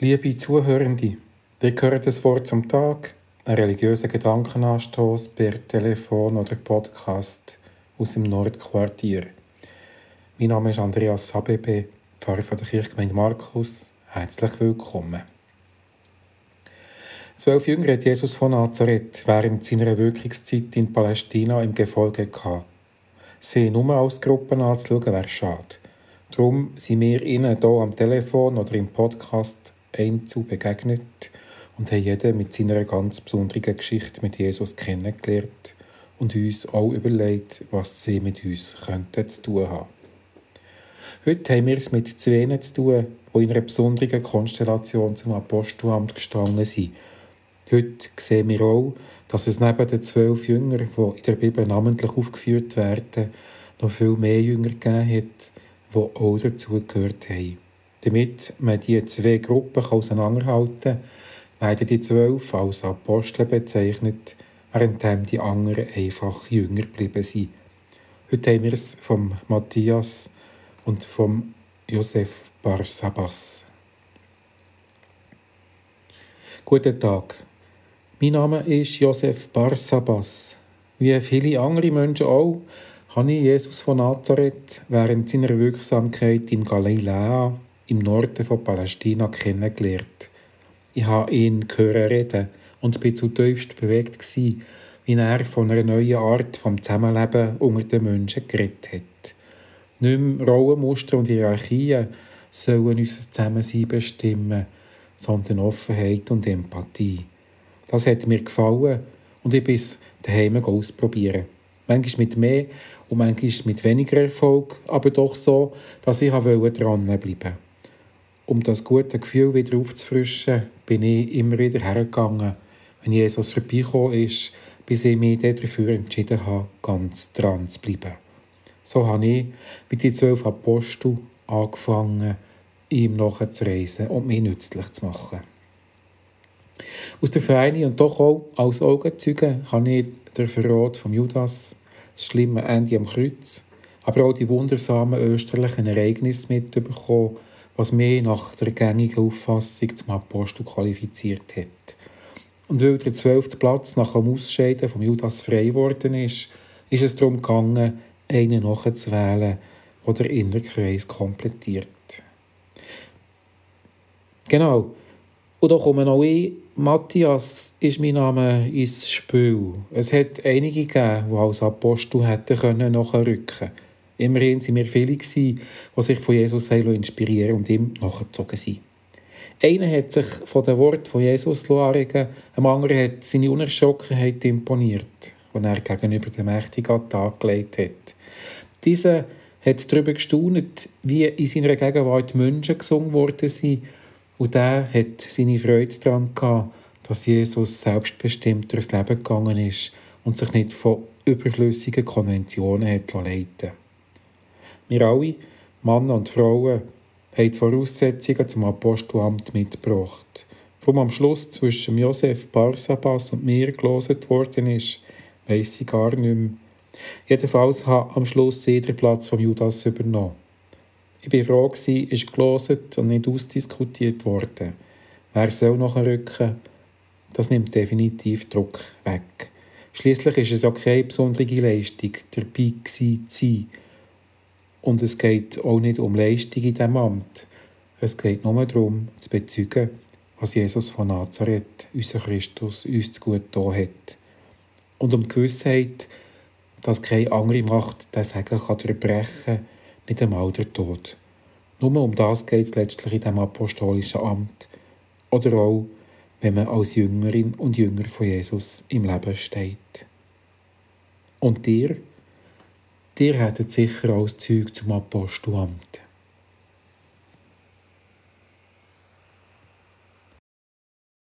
Liebe Zuhörende, ihr gehört das Wort zum Tag, einen religiösen Gedankenanstoß per Telefon oder Podcast aus dem Nordquartier. Mein Name ist Andreas Sabebe, Pfarrer von der Kirchgemeinde Markus. Herzlich willkommen. Zwölf Jünger hat Jesus von Nazareth während seiner Wirkungszeit in Palästina im Gefolge gehabt. Sie nur als Gruppe anzuschauen, wäre schade. Darum sind wir ihnen hier am Telefon oder im Podcast einzu begegnet und haben jeden mit seiner ganz besonderen Geschichte mit Jesus kennengelernt und uns auch überlegt, was sie mit uns könnten zu tun haben. Heute haben wir es mit zwei zu tun, die in einer besonderen Konstellation zum Apostelamt gestanden sind. Heute sehen wir auch, dass es neben den zwölf Jüngern, die in der Bibel namentlich aufgeführt werden, noch viel mehr Jünger gegeben hat, die auch dazu gehört haben. Damit man diese zwei Gruppen auseinanderhalten kann, werden die zwölf als Apostel bezeichnet, während die anderen einfach Jünger geblieben sind. Heute haben wir es vom Matthias und vom Josef Barsabas. Guten Tag. Mein Name ist Josef Barsabas. Wie viele andere Menschen auch, habe ich Jesus von Nazareth während seiner Wirksamkeit in Galiläa im Norden von Palästina kennengelernt. Ich habe ihn hören reden und bin zutiefst bewegt gewesen, wie er von einer neuen Art vom Zusammenleben unter den Menschen geredet hat. Nicht mehr Rollenmuster und Hierarchien sollen unser Zusammensein bestimmen, sondern Offenheit und Empathie. Das hat mir gefallen und ich bin es daheim ausprobieren. Manchmal mit mehr und manchmal mit weniger Erfolg, aber doch so, dass ich dranbleiben wollte. Um das gute Gefühl wieder aufzufrischen, bin ich immer wieder hergegangen, wenn Jesus vorbeigekommen ist, bis ich mich dafür entschieden habe, ganz dran zu bleiben. So habe ich mit den zwölf Aposteln angefangen, ihm nachzureisen und mich nützlich zu machen. Aus der Feine und doch auch als Augenzeuge habe ich den Verrat von Judas, das schlimme Ende am Kreuz, aber auch die wundersamen österlichen Ereignisse mitbekommen, was mich nach der gängigen Auffassung zum Apostel qualifiziert hat. Und weil der zwölfte Platz nach dem Ausscheiden von Judas frei geworden ist, ist es darum gegangen, einen nachzuwählen, der den Innerkreis komplettiert. Genau. Und da kommen auch ich. Matthias ist mein Name ins Spiel. Es hat einige gegeben, die als Apostel hätten nachrücken können. Immerhin waren wir viele, die sich von Jesus inspirieren und ihm nachgezogen sind. Einer hat sich von den Worten von Jesus anregen einem anderen hat seine Unerschrockenheit imponiert, die er gegenüber dem Mächtigen an Tag gelegt hat. Dieser hat darüber gestaunt, wie in seiner Gegenwart Menschen gesungen worden sind, und der hat seine Freude daran gehabt, dass Jesus selbstbestimmt durchs Leben gegangen ist und sich nicht von überflüssigen Konventionen hat leiten wir alle, Männer und Frauen, haben die Voraussetzungen zum Apostelamt mitgebracht. Warum am Schluss zwischen Josef Barsabas und mir gelesen worden ist, weiss ich gar nicht mehr. Jedenfalls hat am Schluss jeder Platz von Judas übernommen. Ich war froh, ist gelesen und nicht ausdiskutiert worden. Wer soll nachrücken? Das nimmt definitiv Druck weg. Schließlich ist es auch keine besondere Leistung, dabei zu sein, und es geht auch nicht um Leistung in diesem Amt. Es geht nur darum, zu bezeugen, was Jesus von Nazareth, unser Christus, uns zu gut getan hat. Und um die Gewissheit, dass keine andere Macht den Segen kann durchbrechen kann, nicht einmal der Tod. Nur um das geht es letztlich in diesem apostolischen Amt. Oder auch, wenn man als Jüngerin und Jünger von Jesus im Leben steht. Und dir? Dir hättet sicher auch das Zeug zum Apostelamt.